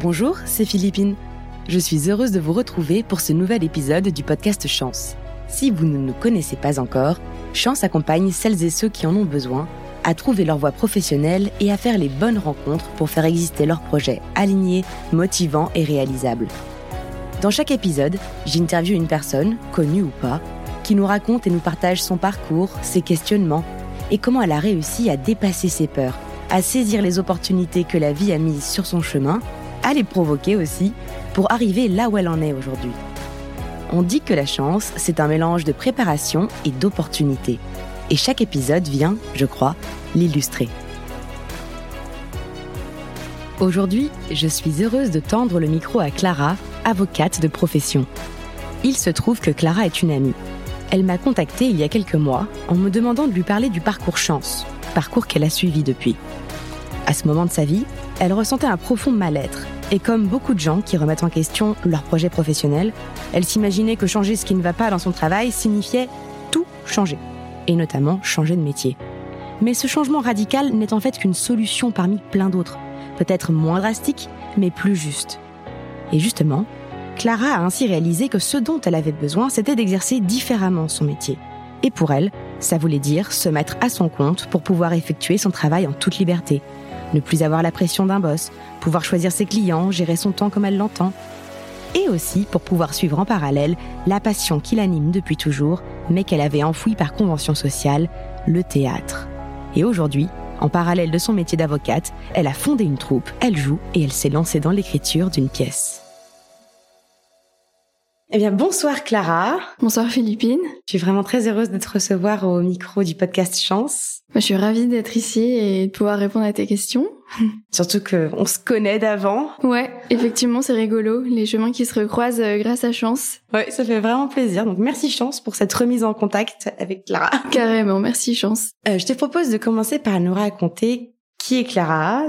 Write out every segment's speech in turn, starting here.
Bonjour, c'est Philippine. Je suis heureuse de vous retrouver pour ce nouvel épisode du podcast Chance. Si vous ne nous connaissez pas encore, Chance accompagne celles et ceux qui en ont besoin à trouver leur voie professionnelle et à faire les bonnes rencontres pour faire exister leurs projets alignés, motivants et réalisables. Dans chaque épisode, j'interviewe une personne, connue ou pas, qui nous raconte et nous partage son parcours, ses questionnements et comment elle a réussi à dépasser ses peurs, à saisir les opportunités que la vie a mises sur son chemin, à les provoquer aussi, pour arriver là où elle en est aujourd'hui. On dit que la chance, c'est un mélange de préparation et d'opportunités. Et chaque épisode vient, je crois, l'illustrer. Aujourd'hui, je suis heureuse de tendre le micro à Clara, avocate de profession. Il se trouve que Clara est une amie. Elle m'a contactée il y a quelques mois en me demandant de lui parler du parcours chance, parcours qu'elle a suivi depuis. À ce moment de sa vie, elle ressentait un profond mal-être. Et comme beaucoup de gens qui remettent en question leur projet professionnel, elle s'imaginait que changer ce qui ne va pas dans son travail signifiait tout changer, et notamment changer de métier. Mais ce changement radical n'est en fait qu'une solution parmi plein d'autres, peut-être moins drastique, mais plus juste. Et justement, Clara a ainsi réalisé que ce dont elle avait besoin, c'était d'exercer différemment son métier. Et pour elle, ça voulait dire se mettre à son compte pour pouvoir effectuer son travail en toute liberté. Ne plus avoir la pression d'un boss, pouvoir choisir ses clients, gérer son temps comme elle l'entend. Et aussi pour pouvoir suivre en parallèle la passion qui l'anime depuis toujours, mais qu'elle avait enfouie par convention sociale, le théâtre. Et aujourd'hui, en parallèle de son métier d'avocate, elle a fondé une troupe, elle joue et elle s'est lancée dans l'écriture d'une pièce. Eh bien, bonsoir Clara. Bonsoir Philippine. Je suis vraiment très heureuse de te recevoir au micro du podcast Chance. Je suis ravie d'être ici et de pouvoir répondre à tes questions. Surtout qu'on se connaît d'avant. Ouais, effectivement, c'est rigolo, les chemins qui se recroisent euh, grâce à Chance. Ouais, ça fait vraiment plaisir. Donc merci Chance pour cette remise en contact avec Clara. Carrément, merci Chance. Euh, je te propose de commencer par nous raconter qui est Clara,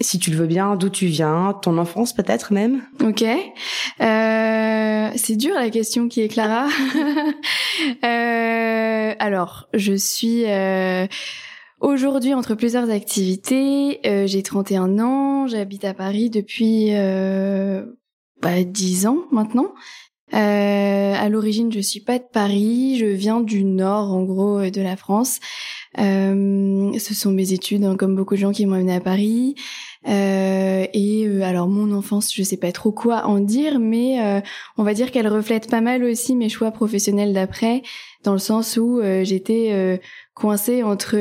si tu le veux bien, d'où tu viens, ton enfance peut-être même. Ok. Euh, c'est dur la question qui est Clara. euh, alors, je suis euh, aujourd'hui entre plusieurs activités. Euh, j'ai 31 ans, j'habite à Paris depuis euh, bah, 10 ans maintenant. Euh, à l'origine, je suis pas de Paris, je viens du nord, en gros, de la France. Euh, ce sont mes études, hein, comme beaucoup de gens qui m'ont amené à Paris. Euh, et euh, alors mon enfance, je sais pas trop quoi en dire, mais euh, on va dire qu'elle reflète pas mal aussi mes choix professionnels d'après, dans le sens où euh, j'étais coincée entre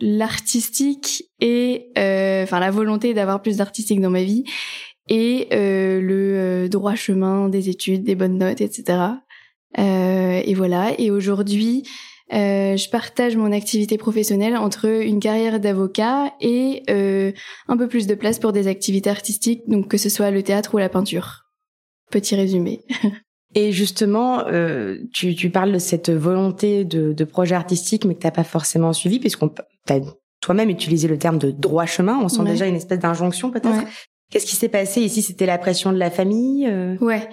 l'artistique et enfin la volonté d'avoir plus d'artistique dans ma vie et le droit chemin des études, des bonnes notes, etc. et voilà. Et aujourd'hui, euh, je partage mon activité professionnelle entre une carrière d'avocat et euh, un peu plus de place pour des activités artistiques, donc que ce soit le théâtre ou la peinture. Petit résumé. Et justement, euh, tu, tu, parles de cette volonté de, de projet artistique, mais que t'as pas forcément suivi, puisqu'on t'as toi-même utilisé le terme de droit chemin. On sent déjà une espèce d'injonction peut-être. Qu'est-ce qui s'est passé ici? C'était la pression de la famille euh? Ouais,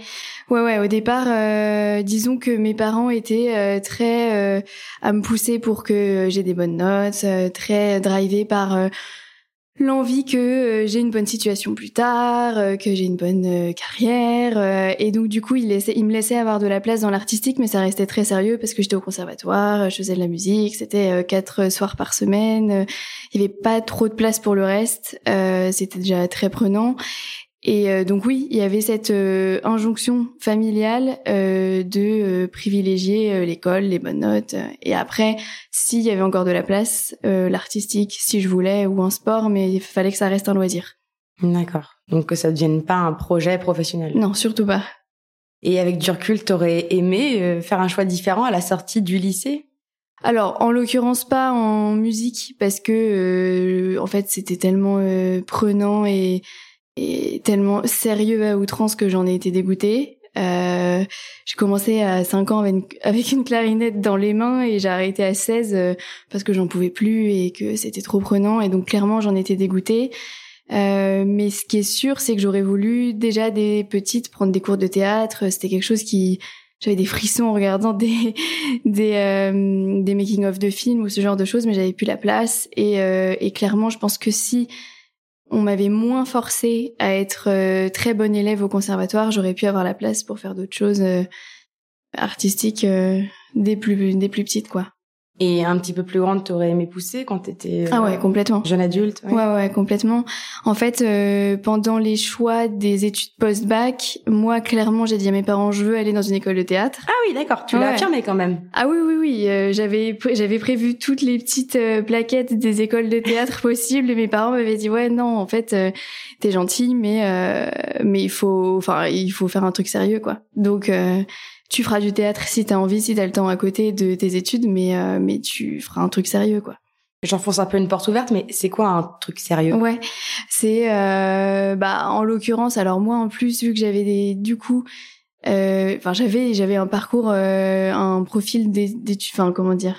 ouais, ouais. Au départ, euh, disons que mes parents étaient euh, très à me pousser pour que j'ai des bonnes notes, très drivés par l'envie que euh, j'ai une bonne situation plus tard, euh, que j'ai une bonne euh, carrière. et donc du coup, il, me laissait avoir de la place dans l'artistique, mais ça restait très sérieux parce que j'étais au conservatoire, je faisais de la musique, c'était quatre soirs par semaine. il y avait pas trop de place pour le reste. c'était déjà très prenant. Et euh, donc oui, il y avait cette euh, injonction familiale euh, de privilégier l'école, les bonnes notes. et après, s'il y avait encore de la place, l'artistique, si je voulais, ou un sport, mais il fallait que ça reste un loisir. D'accord. Donc que ça ne devienne pas un projet professionnel. Non, surtout pas. Et avec du recul, t'aurais aimé faire un choix différent à la sortie du lycée? Alors, en l'occurrence pas en musique parce que en fait c'était tellement prenant et et tellement sérieux à outrance que j'en ai été dégoûtée. Euh, j'ai commencé à 5 ans avec une, clarinette dans les mains et j'ai arrêté à 16 euh, parce que j'en pouvais plus et que c'était trop prenant et donc clairement j'en étais dégoûtée. Euh, mais ce qui est sûr, c'est que j'aurais voulu déjà des petites prendre des cours de théâtre. C'était quelque chose qui j'avais des frissons en regardant des des euh, des making of de films ou ce genre de choses, mais j'avais plus la place et, euh, et clairement, je pense que si on m'avait moins forcé à être très bonne élève au conservatoire, j'aurais pu avoir la place pour faire d'autres choses artistiques des plus des plus petites quoi. Et un petit peu plus grande, t'aurais aimé pousser quand t'étais ah ouais, euh, complètement. jeune adulte. Ouais, ouais, ouais complètement. En fait, euh, pendant les choix des études post-bac, moi, clairement, j'ai dit à mes parents, je veux aller dans une école de théâtre. Ah oui, d'accord. Tu l'as affirmé quand même. Ah oui, oui, oui. Euh, j'avais j'avais prévu toutes les petites plaquettes des écoles de théâtre possibles, et mes parents m'avaient dit, ouais, non, en fait, t'es gentil, mais mais il faut, enfin, il faut faire un truc sérieux, quoi. Donc tu feras du théâtre si t'as envie, si t'as le temps à côté de tes études, mais euh, mais tu feras un truc sérieux quoi. J'enfonce un peu une porte ouverte, mais c'est quoi un truc sérieux? Ouais, c'est euh, bah en l'occurrence, alors moi en plus vu que j'avais des du coup, euh, enfin j'avais j'avais un parcours, un profil d'études, enfin comment dire,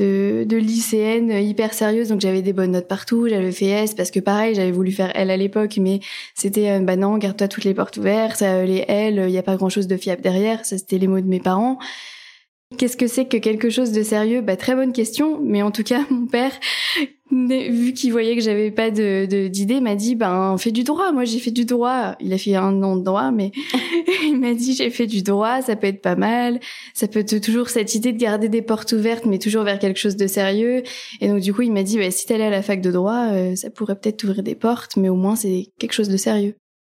de, de lycéenne hyper sérieuse, donc j'avais des bonnes notes partout, j'avais fait S parce que pareil, j'avais voulu faire L à l'époque, mais c'était euh, bah non, garde-toi toutes les portes ouvertes, euh, les L, il y a pas grand-chose de fiable derrière, ça c'était les mots de mes parents. Qu'est-ce que c'est que quelque chose de sérieux? Bah très bonne question, mais en tout cas mon père, vu qu'il voyait que j'avais pas de d'idée, m'a dit ben fais du droit. Moi j'ai fait du droit. Il a fait un an de droit, mais il m'a dit j'ai fait du droit, ça peut être pas mal. Ça peut être toujours cette idée de garder des portes ouvertes, mais toujours vers quelque chose de sérieux. Et donc du coup il m'a dit bah, si t'allais à la fac de droit, euh, ça pourrait peut-être t'ouvrir des portes, mais au moins c'est quelque chose de sérieux.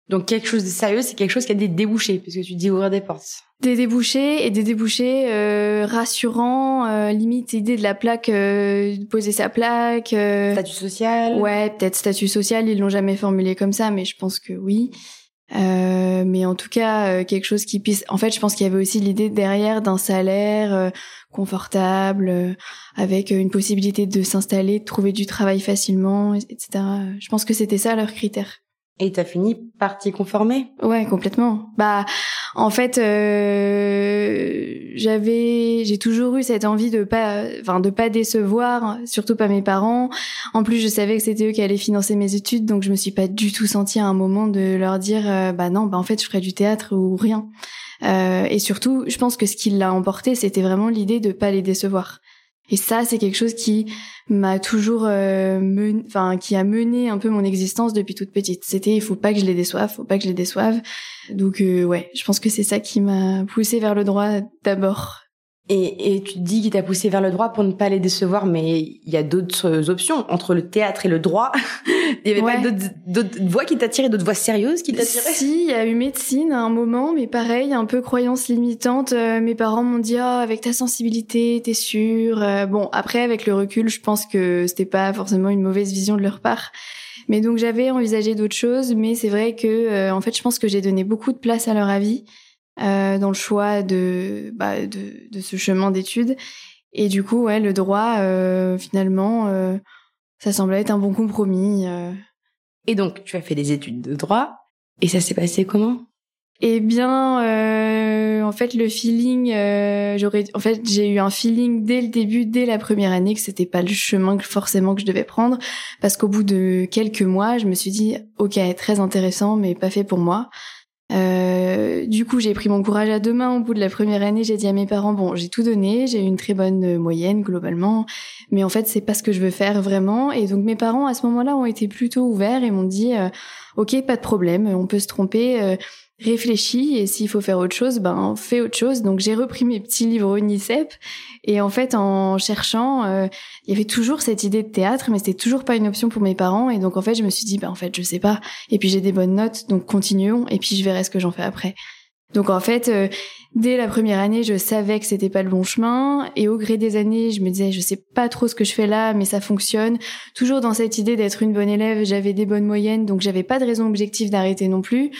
Donc quelque chose de sérieux, c'est quelque chose qui a des débouchés, puisque tu dis ouvrir des portes. Des débouchés et des débouchés euh, rassurants, euh, limite l'idée de la plaque, euh, poser sa plaque. Euh, statut social. Ouais, peut-être statut social, ils l'ont jamais formulé comme ça, mais je pense que oui. Euh, mais en tout cas, quelque chose qui puisse. En fait, je pense qu'il y avait aussi l'idée derrière d'un salaire confortable, avec une possibilité de s'installer, de trouver du travail facilement, etc. Je pense que c'était ça leur critère. Et t'as fini par t'y conformer? Ouais, complètement. Bah, en fait, euh, j'avais, j'ai toujours eu cette envie de pas, enfin, de pas décevoir, surtout pas mes parents. En plus, je savais que c'était eux qui allaient financer mes études, donc je me suis pas du tout sentie à un moment de leur dire, euh, bah non, bah en fait, je ferais du théâtre ou rien. Euh, et surtout, je pense que ce qui l'a emporté, c'était vraiment l'idée de pas les décevoir. Et ça, c'est quelque chose qui m'a toujours, euh, enfin, qui a mené un peu mon existence depuis toute petite. C'était, il faut pas que je les déçoive, faut pas que je les déçoive. Donc, euh, ouais, je pense que c'est ça qui m'a poussé vers le droit d'abord. Et, et tu te dis qu'il t'a poussé vers le droit pour ne pas les décevoir, mais il y a d'autres options entre le théâtre et le droit. il y avait pas d'autres voies qui t'attiraient, d'autres voies sérieuses qui t'attiraient? Si, il y a eu médecine à un moment, mais pareil, un peu croyance limitante. Euh, mes parents m'ont dit ah avec ta sensibilité, t'es sûre. Euh, bon, après avec le recul, je pense que c'était pas forcément une mauvaise vision de leur part. Mais donc j'avais envisagé d'autres choses, mais c'est vrai que euh, en fait, je pense que j'ai donné beaucoup de place à leur avis euh, dans le choix de, bah, de, de ce chemin d'études. Et du coup, ouais, le droit, euh, finalement, euh, ça semblait être un bon compromis. Euh. Et donc, tu as fait des études de droit. Et ça s'est passé comment? Eh bien, euh, en fait, le feeling, j'aurais, en fait, j'ai eu un feeling dès le début, dès la première année, que c'était pas le chemin que forcément que je devais prendre, parce qu'au bout de quelques mois, je me suis dit, ok, très intéressant, mais pas fait pour moi. Euh, du coup, j'ai pris mon courage à deux mains au bout de la première année. J'ai dit à mes parents bon, j'ai tout donné, j'ai eu une très bonne euh, moyenne globalement, mais en fait, c'est pas ce que je veux faire vraiment. Et donc, mes parents à ce moment-là ont été plutôt ouverts et m'ont dit euh, ok, pas de problème, on peut se tromper réfléchis et s'il faut faire autre chose, ben fais autre chose. Donc j'ai repris mes petits livres UNICEF et en fait en cherchant, euh, il y avait toujours cette idée de théâtre, mais c'était toujours pas une option pour mes parents et donc en fait je me suis dit ben en fait je sais pas et puis j'ai des bonnes notes donc continuons et puis je verrai ce que j'en fais après. Donc en fait, euh, dès la première année, je savais que c'était pas le bon chemin, et au gré des années, je me disais, je sais pas trop ce que je fais là, mais ça fonctionne. Toujours dans cette idée d'être une bonne élève, j'avais des bonnes moyennes, donc j'avais pas de raison objective d'arrêter non plus.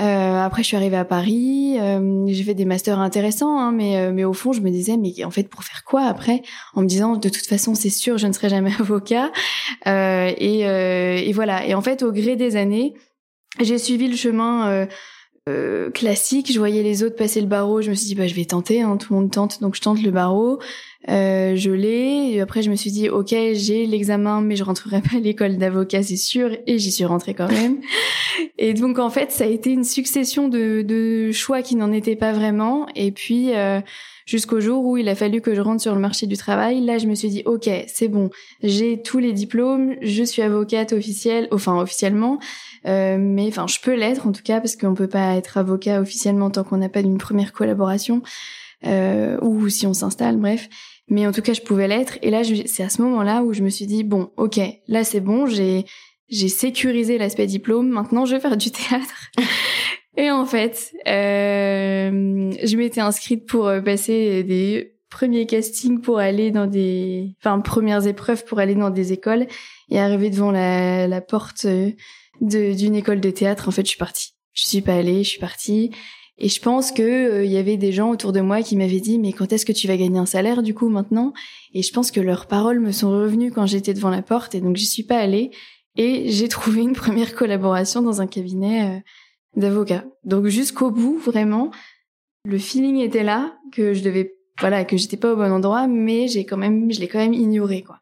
Euh, après, je suis arrivée à Paris. Euh, j'ai fait des masters intéressants, hein, mais euh, mais au fond, je me disais, mais en fait, pour faire quoi après? En me disant, de toute façon, c'est sûr, je ne serai jamais avocat. Et, et, voilà. Et en fait, au gré des années, j'ai suivi le chemin. Classique, je voyais les autres passer le barreau, je me suis dit bah je vais tenter, hein, tout le monde tente, donc je tente le barreau. Euh, je l'ai. Après, je me suis dit, ok, j'ai l'examen, mais je rentrerai pas à l'école d'avocat, c'est sûr. Et j'y suis rentrée quand même. et donc, en fait, ça a été une succession de, de choix qui n'en étaient pas vraiment. Et puis, euh, jusqu'au jour où il a fallu que je rentre sur le marché du travail. Là, je me suis dit, ok, c'est bon, j'ai tous les diplômes, je suis avocate officielle, enfin officiellement, euh, mais enfin je peux l'être en tout cas parce qu'on peut pas être avocat officiellement tant qu'on n'a pas d'une première collaboration euh, ou si on s'installe, bref. Mais en tout cas, je pouvais l'être. Et là, c'est à ce moment-là où je me suis dit, bon, ok, là c'est bon, j'ai j'ai sécurisé l'aspect diplôme. Maintenant, je vais faire du théâtre. Et en fait, euh, je m'étais inscrite pour euh, passer des premiers castings pour aller dans des, enfin premières épreuves pour aller dans des écoles et arriver devant la, porte euh, d'une école de théâtre. En fait, je suis partie. Je suis pas allée, je suis partie. Et je pense que euh, il y avait des gens autour de moi qui m'avaient dit mais quand est-ce que tu vas gagner un salaire du coup maintenant? Et je pense que leurs paroles me sont revenues quand j'étais devant la porte et donc j'y suis pas allée et j'ai trouvé une première collaboration dans un cabinet d'avocat. Donc jusqu'au bout, vraiment, le feeling était là que je devais, voilà, que j'étais pas au bon endroit, mais j'ai quand même, je l'ai quand même ignoré, quoi.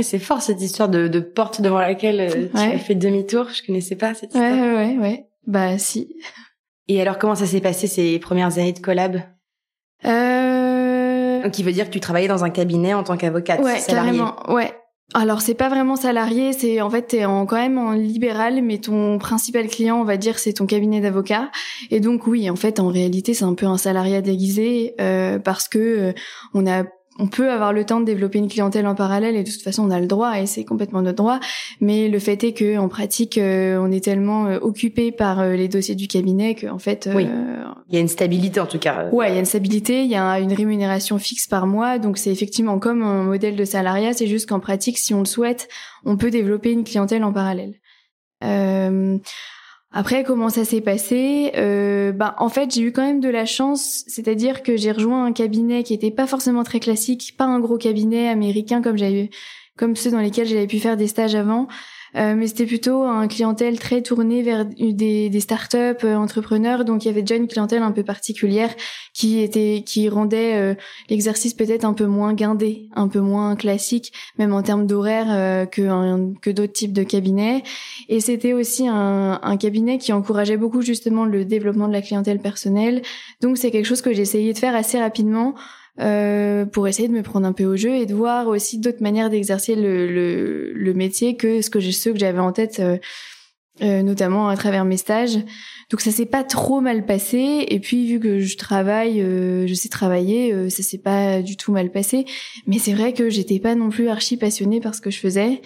C'est fort cette histoire de, de porte devant laquelle euh, tu as fait demi-tour. Je connaissais pas cette histoire. Ouais, ouais, ouais. Bah si. Et alors comment ça s'est passé ces premières années de collab? Euh... Donc, qui veut dire que tu travaillais dans un cabinet en tant qu'avocate ouais, Carrément, ouais. Alors c'est pas vraiment salarié, c'est en fait t'es en, quand même en libéral, mais ton principal client, on va dire, c'est ton cabinet d'avocat. Et donc oui, en fait, en réalité, c'est un peu un salariat déguisé euh, parce que euh, on a on peut avoir le temps de développer une clientèle en parallèle et de toute façon on a le droit et c'est complètement notre droit. Mais le fait est que en pratique euh, on est tellement euh, occupé par euh, les dossiers du cabinet qu'en fait oui. il y a une stabilité en tout cas. Ouais, il y a une stabilité, il y a une rémunération fixe par mois, donc c'est effectivement comme un modèle de salariat. C'est juste qu'en pratique, si on le souhaite, on peut développer une clientèle en parallèle. Euh, après, comment ça s'est passé? Euh, bah, En fait, j'ai eu quand même de la chance, c'est-à-dire que j'ai rejoint un cabinet qui était pas forcément très classique, pas un gros cabinet américain comme j'avais, comme ceux dans lesquels j'avais pu faire des stages avant. Euh, mais c'était plutôt un clientèle très tournée vers des, des startups euh, entrepreneurs. Donc il y avait déjà une clientèle un peu particulière qui était qui rendait euh, l'exercice peut-être un peu moins guindé, un peu moins classique, même en termes d'horaire que que d'autres types de cabinets. Et c'était aussi un, un cabinet qui encourageait beaucoup justement le développement de la clientèle personnelle. Donc c'est quelque chose que j'ai essayé de faire assez rapidement. Euh, pour essayer de me prendre un peu au jeu et de voir aussi d'autres manières d'exercer le, le, le, métier que ce que ceux que j'avais en tête, euh, euh, notamment à travers mes stages. Donc ça s'est pas trop mal passé. Et puis vu que je travaille, je sais travailler, ça s'est pas du tout mal passé. Mais c'est vrai que j'étais pas non plus archi passionnée par ce que je faisais.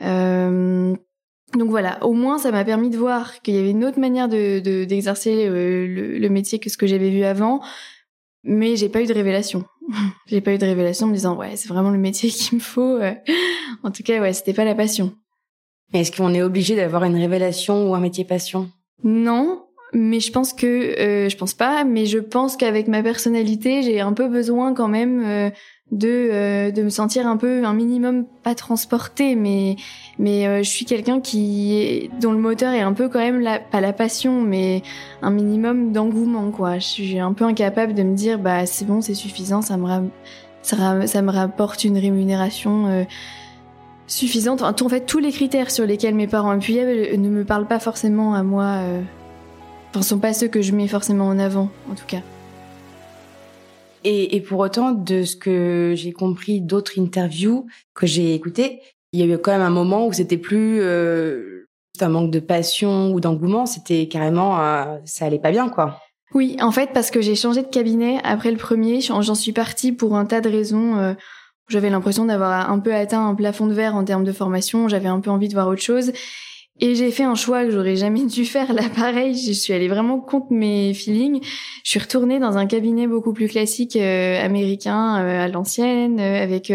donc voilà, au moins ça m'a permis de voir qu'il y avait une autre manière de d'exercer le, le, métier que ce que j'avais vu avant, mais j'ai pas eu de révélation. j'ai pas eu de révélation en me disant ouais c'est vraiment le métier qu'il me faut. en tout cas ouais c'était pas la passion. Mais est-ce qu'on est obligé d'avoir une révélation ou un métier passion? Non, mais je pense que euh, je pense pas, mais je pense qu'avec ma personnalité j'ai un peu besoin quand même euh, de euh, de me sentir un peu un minimum pas transporté mais mais euh, je suis quelqu'un qui dont le moteur est un peu quand même la, pas la passion mais un minimum d'engouement quoi. Je suis un peu incapable de me dire bah c'est bon c'est suffisant ça me ça, ça, me rapporte une rémunération euh, suffisante. En fait tous les critères sur lesquels mes parents appuyaient ne me parlent pas forcément à moi enfin sont pas ceux que je mets forcément en avant en tout cas et, pour autant, de ce que j'ai compris d'autres interviews que j'ai écoutées, il y a eu quand même un moment où c'était plus euh, un manque de passion ou d'engouement, c'était carrément euh, ça allait pas bien quoi. Oui, en fait parce que j'ai changé de cabinet après le premier, j'en suis partie pour un tas de raisons. Euh, j'avais l'impression d'avoir un peu atteint un plafond de verre en termes de formation, j'avais un peu envie de voir autre chose. Et j'ai fait un choix que j'aurais jamais dû faire là pareil, je suis allée vraiment contre mes feelings. Je suis retournée dans un cabinet beaucoup plus classique euh, américain euh, à l'ancienne euh, avec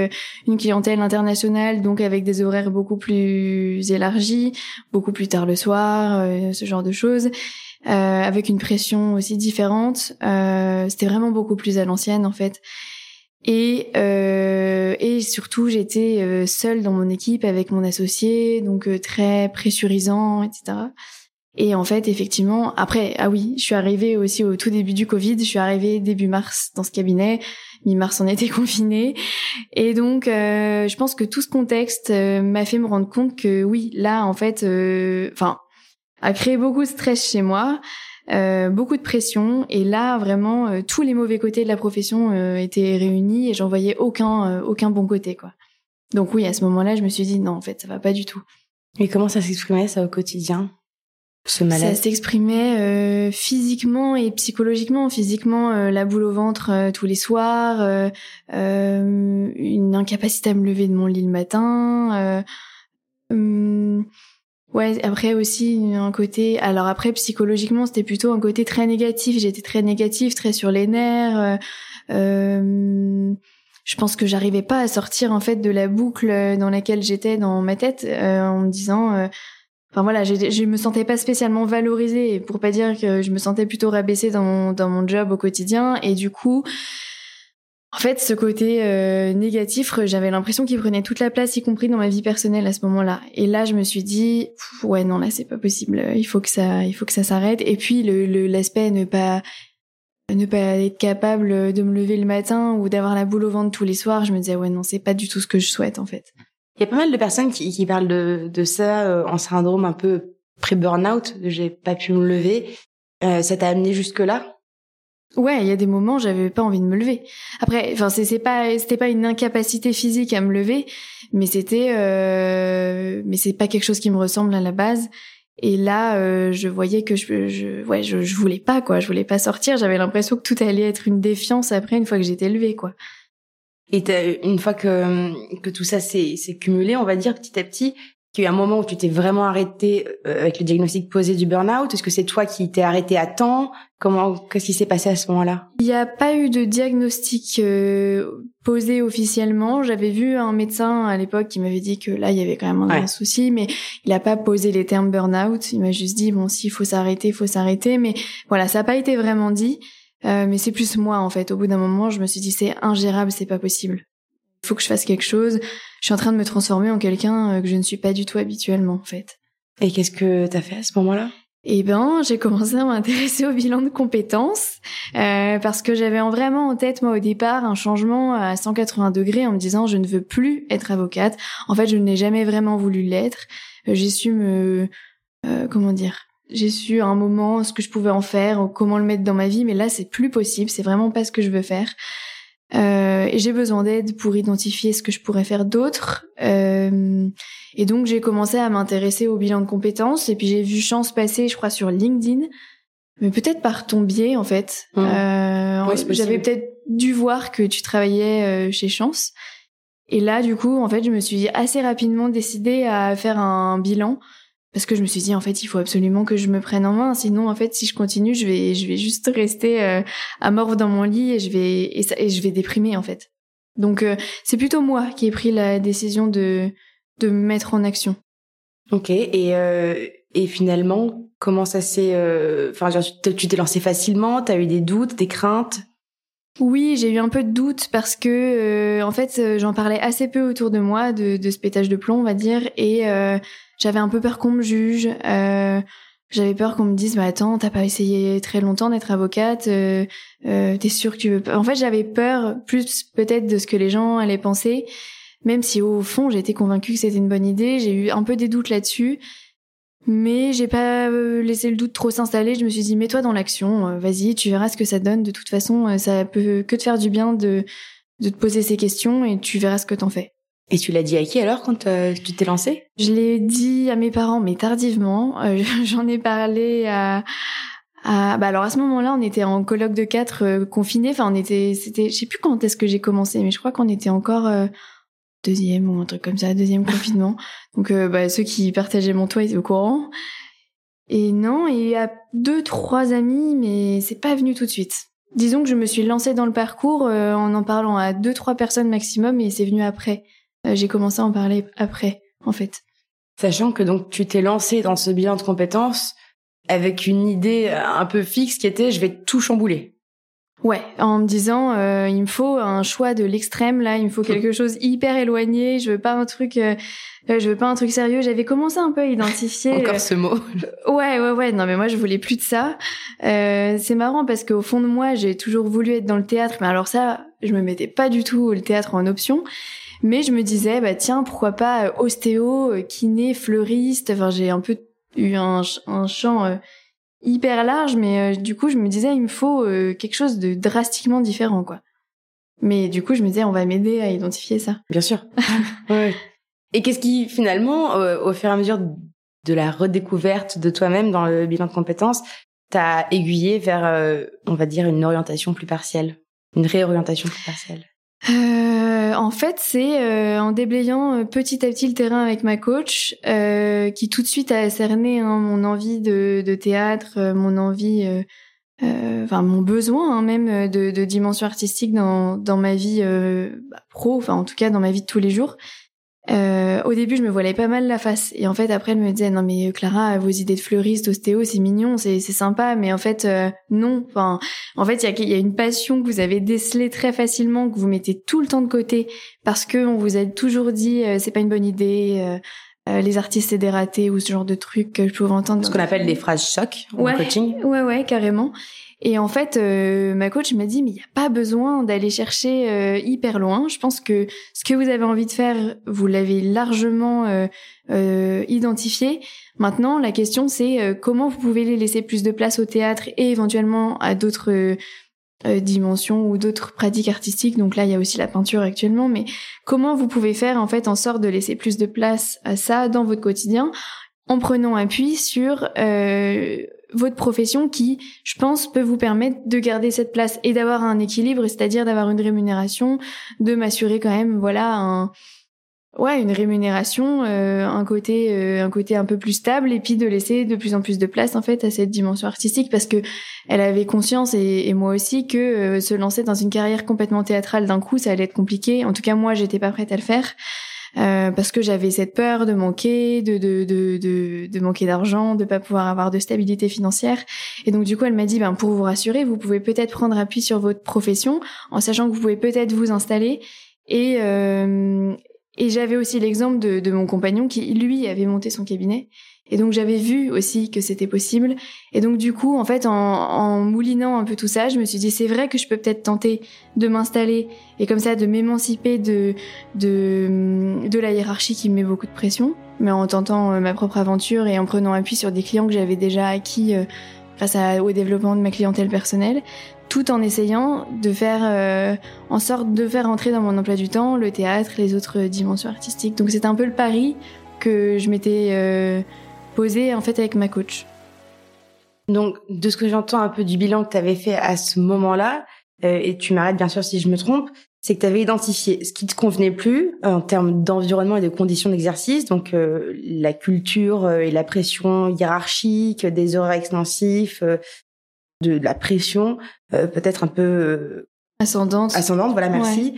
une clientèle internationale donc avec des horaires beaucoup plus élargis, beaucoup plus tard le soir, ce genre de choses. avec une pression aussi différente, c'était vraiment beaucoup plus à l'ancienne en fait. Et, euh, et surtout, j'étais euh, seule dans mon équipe avec mon associé, donc euh, très pressurisant, etc. Et en fait, effectivement, après, ah oui, je suis arrivée aussi au tout début du Covid. Je suis arrivée début mars dans ce cabinet. Mi-mars, on était confinés. Et donc, euh, je pense que tout ce contexte euh, m'a fait me rendre compte que oui, là, en fait, enfin, a créé beaucoup de stress chez moi. Euh, beaucoup de pression. Et là, vraiment, euh, tous les mauvais côtés de la profession euh, étaient réunis et j'en voyais aucun, aucun bon côté, quoi. Donc oui, à ce moment-là, je me suis dit non, en fait, ça va pas du tout. Et comment ça s'exprimait ça au quotidien ce malaise Ça s'exprimait physiquement et psychologiquement. Physiquement, la boule au ventre tous les soirs, une incapacité à me lever de mon lit le matin. Ouais, après aussi un côté. Alors après psychologiquement, c'était plutôt un côté très négatif. J'étais très négative, très sur les nerfs. Euh, euh, je pense que j'arrivais pas à sortir en fait de la boucle dans laquelle j'étais dans ma tête euh, en me disant. Euh, enfin voilà, je me sentais pas spécialement valorisée, pour pas dire que je me sentais plutôt rabaissée dans mon job au quotidien. Et du coup, en fait, ce côté euh, négatif, j'avais l'impression qu'il prenait toute la place, y compris dans ma vie personnelle à ce moment-là. Et là, je me suis dit, ouais, non, là, c'est pas possible. Il faut que ça, il faut que ça s'arrête. Et puis, le l'aspect ne pas ne pas être capable de me lever le matin ou d'avoir la boule au ventre tous les soirs, je me disais, ouais, non, c'est pas du tout ce que je souhaite, en fait. Il y a pas mal de personnes qui, qui parlent de, de ça euh, en syndrome un peu pré-burnout, j'ai pas pu me lever. Euh, ça t'a amené jusque-là? Ouais, il y a des moments j'avais pas envie de me lever. Après, enfin c'est pas c'était pas une incapacité physique à me lever, mais c'était euh, mais c'est pas quelque chose qui me ressemble à la base. Et là, euh, je voyais que je, je ouais je, je voulais pas quoi, je voulais pas sortir. J'avais l'impression que tout allait être une défiance après une fois que j'étais levée quoi. Et une fois que que tout ça s'est cumulé, on va dire petit à petit, qu'il y a eu un moment où tu t'es vraiment arrêté euh, avec le diagnostic posé du burn-out? Est-ce que c'est toi qui t'es arrêté à temps? Comment qu'est-ce qui s'est passé à ce moment-là? Il n'y a pas eu de diagnostic euh, posé officiellement. J'avais vu un médecin à l'époque qui m'avait dit que là il y avait quand même un souci, mais il n'a pas posé les termes burn-out. Il m'a juste dit bon s'il faut s'arrêter, il faut s'arrêter. Mais voilà, ça n'a pas été vraiment dit. Euh, mais c'est plus moi en fait. Au bout d'un moment, je me suis dit c'est ingérable, c'est pas possible. Il faut que je fasse quelque chose je suis en train de me transformer en quelqu'un euh, que je ne suis pas du tout habituellement en fait. Et qu'est-ce que t'as fait à ce moment-là? Eh ben, j'ai commencé à m'intéresser au bilan de compétences euh, parce que j'avais vraiment en tête moi au départ un changement à 180 degrés en me disant je ne veux plus être avocate. En fait, je n'ai jamais vraiment voulu l'être. Euh, j'ai su me euh, comment dire j'ai su à un moment ce que je pouvais en faire, comment le mettre dans ma vie, mais là c'est plus possible, c'est vraiment pas ce que je veux faire. Euh, et j'ai besoin d'aide pour identifier ce que je pourrais faire d'autre. Euh, et donc j'ai commencé à m'intéresser au bilan de compétences. Et puis j'ai vu Chance passer, je crois, sur LinkedIn, mais peut-être par ton biais en fait. Mmh. Euh, J'avais peut-être dû voir que tu travaillais euh, chez Chance. Et là, du coup, en fait, je me suis assez rapidement décidée à faire un bilan parce que je me suis dit en fait il faut absolument que je me prenne en main. Sinon en fait si je continue je vais je vais juste rester euh, à mort dans mon lit et je vais et, ça, et je vais déprimer en fait. Donc euh, c'est plutôt moi qui ai pris la décision de de me mettre en action. Ok et euh, et finalement comment ça s'est enfin tu t'es lancé facilement? T'as eu des doutes des craintes? Oui, j'ai eu un peu de doute parce que en fait j'en parlais assez peu autour de moi de, de ce pétage de plomb, on va dire, et j'avais un peu peur qu'on me juge. Euh, j'avais peur qu'on me dise bah attends t'as pas essayé très longtemps d'être avocate euh, euh, t'es sûre que tu veux pas? En fait j'avais peur plus peut-être de ce que les gens allaient penser même si au fond j'étais convaincue que c'était une bonne idée j'ai eu un peu des doutes là-dessus mais j'ai pas euh, laissé le doute trop s'installer je me suis dit mets-toi dans l'action euh, vas-y tu verras ce que ça donne de toute façon ça peut que te faire du bien de de te poser ces questions et tu verras ce que t'en fais et tu l'as dit à qui alors quand euh, tu t'es lancée? Je l'ai dit à mes parents, mais tardivement. Euh, j'en ai parlé à, à, bah alors à ce moment-là, on était en colloque de quatre euh, confinés. Enfin, on était, c'était, je sais plus quand est-ce que j'ai commencé, mais je crois qu'on était encore deuxième ou un truc comme ça, deuxième confinement. Donc, bah, ceux qui partageaient mon toit étaient au courant. Et non, il y a deux, trois amis, mais c'est pas venu tout de suite. Disons que je me suis lancée dans le parcours en en parlant à deux, trois personnes maximum, et c'est venu après. Euh, j'ai commencé à en parler après, en fait. Sachant que donc tu t'es lancé dans ce bilan de compétences avec une idée euh, un peu fixe qui était je vais tout chambouler. Ouais, en me disant euh, il me faut un choix de l'extrême là, il me faut quelque chose hyper éloigné, je veux pas un truc je veux pas un truc sérieux, j'avais commencé un peu à identifier encore ce mot. ouais ouais ouais, non mais moi je voulais plus de ça. c'est marrant parce qu'au fond de moi, j'ai toujours voulu être dans le théâtre, mais alors ça, je me mettais pas du tout le théâtre en option. Mais je me disais, bah tiens, pourquoi pas euh, ostéo, euh, kiné, fleuriste. Enfin, j'ai un peu eu un, un champ euh, hyper large, mais du coup, je me disais, il me faut quelque chose de drastiquement différent, quoi. Mais du coup, je me disais, on va m'aider à identifier ça. Bien sûr. ouais. Et qu'est-ce qui, finalement, au fur et à mesure de la redécouverte de toi-même dans le bilan de compétences, t'a aiguillé vers, euh, on va dire, une orientation plus partielle, une réorientation plus partielle? Euh, en fait, c'est euh, en déblayant petit à petit le terrain avec ma coach, qui tout de suite a cerné hein, mon envie de, de théâtre, mon envie, enfin mon besoin hein, même de, de, dimension artistique dans, dans ma vie bah, pro, enfin en tout cas dans ma vie de tous les jours. Euh, au début, je me voilais pas mal la face. Et en fait, après, elle me disait, non mais Clara, vos idées de fleuriste, ostéo, c'est mignon, c'est sympa. Mais en fait, euh, non. Enfin, en fait, il y a, y a, une passion que vous avez décelée très facilement, que vous mettez tout le temps de côté, parce que on vous a toujours dit, euh, c'est pas une bonne idée. les artistes c'est des ratés ou ce genre de trucs que je pouvais entendre. Ce qu'on appelle des phrases choc en ouais, coaching. Ouais, ouais, carrément. Et en fait, euh, ma coach m'a dit, mais il n'y a pas besoin d'aller chercher euh, hyper loin. Je pense que ce que vous avez envie de faire, vous l'avez largement euh, identifié. Maintenant, la question, c'est comment vous pouvez les laisser plus de place au théâtre et éventuellement à d'autres dimensions ou d'autres pratiques artistiques. Donc là, il y a aussi la peinture actuellement. Mais comment vous pouvez faire en fait en sorte de laisser plus de place à ça dans votre quotidien en prenant appui sur votre profession qui, je pense, peut vous permettre de garder cette place et d'avoir un équilibre, c'est-à-dire d'avoir une rémunération, de m'assurer quand même, voilà, un, ouais, une rémunération, euh, un côté, euh, un côté un peu plus stable, et puis de laisser de plus en plus de place en fait à cette dimension artistique, parce que elle avait conscience et, moi aussi que euh, se lancer dans une carrière complètement théâtrale d'un coup, ça allait être compliqué. En tout cas, moi, j'étais pas prête à le faire. Euh, parce que j'avais cette peur de manquer, de de de de, de manquer d'argent, de pas pouvoir avoir de stabilité financière. Et donc du coup, elle m'a dit, ben pour vous rassurer, vous pouvez peut-être prendre appui sur votre profession, en sachant que vous pouvez peut-être vous installer. Et euh, et j'avais aussi l'exemple de, de mon compagnon qui lui avait monté son cabinet et donc j'avais vu aussi que c'était possible. Et donc du coup, en fait, en, en, moulinant un peu tout ça, je me suis dit c'est vrai que je peux peut-être tenter de m'installer et comme ça de m'émanciper de, de de la hiérarchie qui me met beaucoup de pression, mais en tentant euh, ma propre aventure et en prenant appui sur des clients que j'avais déjà acquis euh, grâce à, au développement de ma clientèle personnelle, tout en essayant de faire euh, en sorte de faire entrer dans mon emploi du temps le théâtre, les autres dimensions artistiques. Donc c'était un peu le pari que je m'étais posé en fait avec ma coach. Donc, de ce que j'entends un peu du bilan que tu avais fait à ce moment-là, euh, et tu m'arrêtes bien sûr si je me trompe, c'est que tu avais identifié ce qui te convenait plus euh, en termes d'environnement et de conditions d'exercice, donc euh, la culture et la pression hiérarchique, des horaires extensifs, de la pression peut-être un peu ascendante. Ascendante, voilà, merci.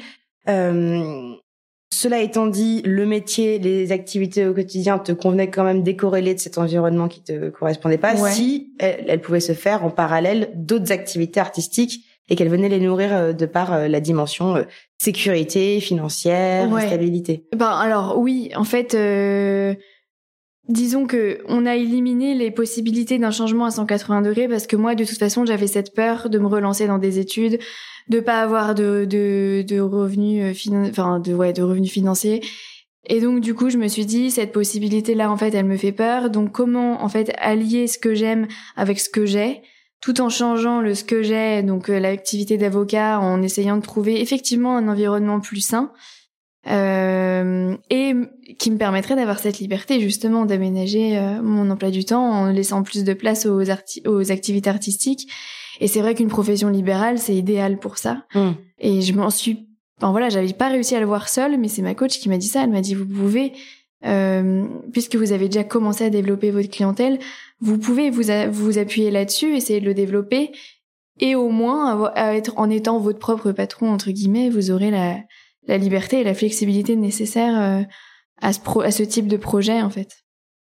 Cela étant dit, le métier, les activités au quotidien te convenaient quand même décorrélées de cet environnement qui te correspondait pas. Si elles, pouvaient se faire en parallèle d'autres activités artistiques et qu'elles venaient les nourrir euh, de par euh, la dimension euh, sécurité financière, stabilité. Ben alors oui, en fait disons que on a éliminé les possibilités d'un changement à 180 degrés parce que moi de toute façon, j'avais cette peur de me relancer dans des études, de pas avoir de de, de revenus euh, enfin de ouais de revenus financiers. Et donc du coup je me suis dit cette possibilité là en fait elle me fait peur. Donc comment en fait allier ce que j'aime avec ce que j'ai tout en changeant le ce que j'ai donc euh, l'activité d'avocat en essayant de trouver effectivement un environnement plus sain euh, et qui me permettrait d'avoir cette liberté justement d'aménager euh, mon emploi du temps en laissant plus de place aux, aux activités artistiques et c'est vrai qu'une profession libérale, c'est idéal pour ça. Hmm. Et je m'en suis, enfin voilà, j'avais pas réussi à le voir seule, mais c'est ma coach qui m'a dit ça. Elle m'a dit, vous pouvez, euh, puisque vous avez déjà commencé à développer votre clientèle, vous pouvez vous, vous appuyer là-dessus, essayer de le développer, et au moins, à être, en étant votre propre patron, entre guillemets, vous aurez la, la liberté et la flexibilité nécessaire euh, à, ce pro, à ce type de projet, en fait.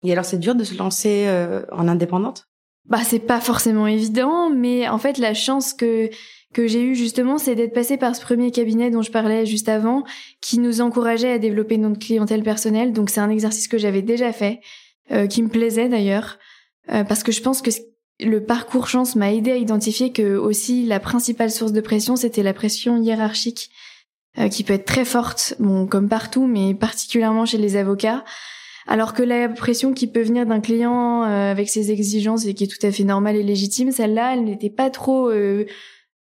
Et alors, c'est dur de se lancer euh, en indépendante? Bah c'est pas forcément évident, mais en fait la chance que que j'ai eue justement, c'est d'être passée par ce premier cabinet dont je parlais juste avant, qui nous encourageait à développer notre clientèle personnelle. Donc c'est un exercice que j'avais déjà fait, euh, qui me plaisait d'ailleurs, euh, parce que je pense que le parcours chance m'a aidé à identifier que aussi la principale source de pression, c'était la pression hiérarchique, euh, qui peut être très forte, bon comme partout, mais particulièrement chez les avocats. Alors que la pression qui peut venir d'un client euh, avec ses exigences et qui est tout à fait normale et légitime, celle-là, elle n'était pas trop euh,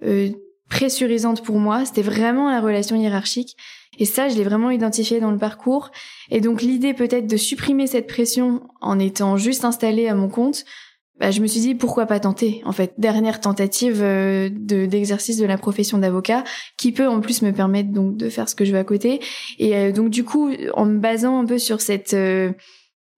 euh, pressurisante pour moi. C'était vraiment la relation hiérarchique. Et ça, je l'ai vraiment identifié dans le parcours. Et donc l'idée peut-être de supprimer cette pression en étant juste installée à mon compte, bah, je me suis dit pourquoi pas tenter. En fait, dernière tentative de d'exercice de la profession d'avocat, qui peut en plus me permettre donc de faire ce que je veux à côté. Et donc du coup, en me basant un peu sur cette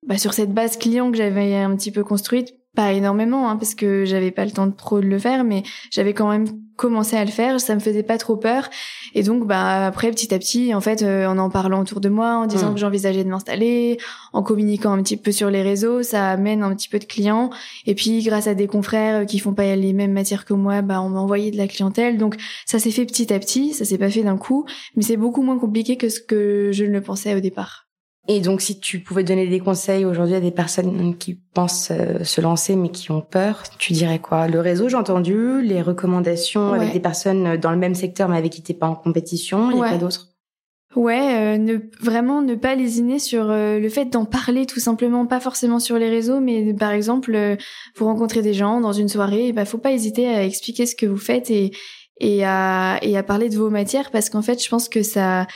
bah, sur cette base client que j'avais un petit peu construite, pas énormément hein, parce que j'avais pas le temps de trop de le faire mais j'avais quand même commencé à le faire ça me faisait pas trop peur. Et donc bah après petit à petit en fait euh, en en parlant autour de moi en disant mmh. que j'envisageais de m'installer en communiquant un petit peu sur les réseaux ça amène un petit peu de clients. Et puis grâce à des confrères qui font pas les mêmes matières que moi bah on m'a envoyé de la clientèle. Donc ça s'est fait petit à petit ça s'est pas fait d'un coup mais c'est beaucoup moins compliqué que ce que je ne le pensais au départ et donc, si tu pouvais donner des conseils aujourd'hui à des personnes qui pensent euh, se lancer mais qui ont peur, tu dirais quoi? Le réseau, j'ai entendu, les recommandations avec des personnes dans le même secteur mais avec qui t'es pas en compétition, il y a quoi d'autre? Ouais, euh, ne vraiment ne pas lésiner sur euh, le fait d'en parler tout simplement, pas forcément sur les réseaux, mais par exemple, vous rencontrez des gens dans une soirée, bah faut pas hésiter à expliquer ce que vous faites et et à et à parler de vos matières parce qu'en fait, je pense que ça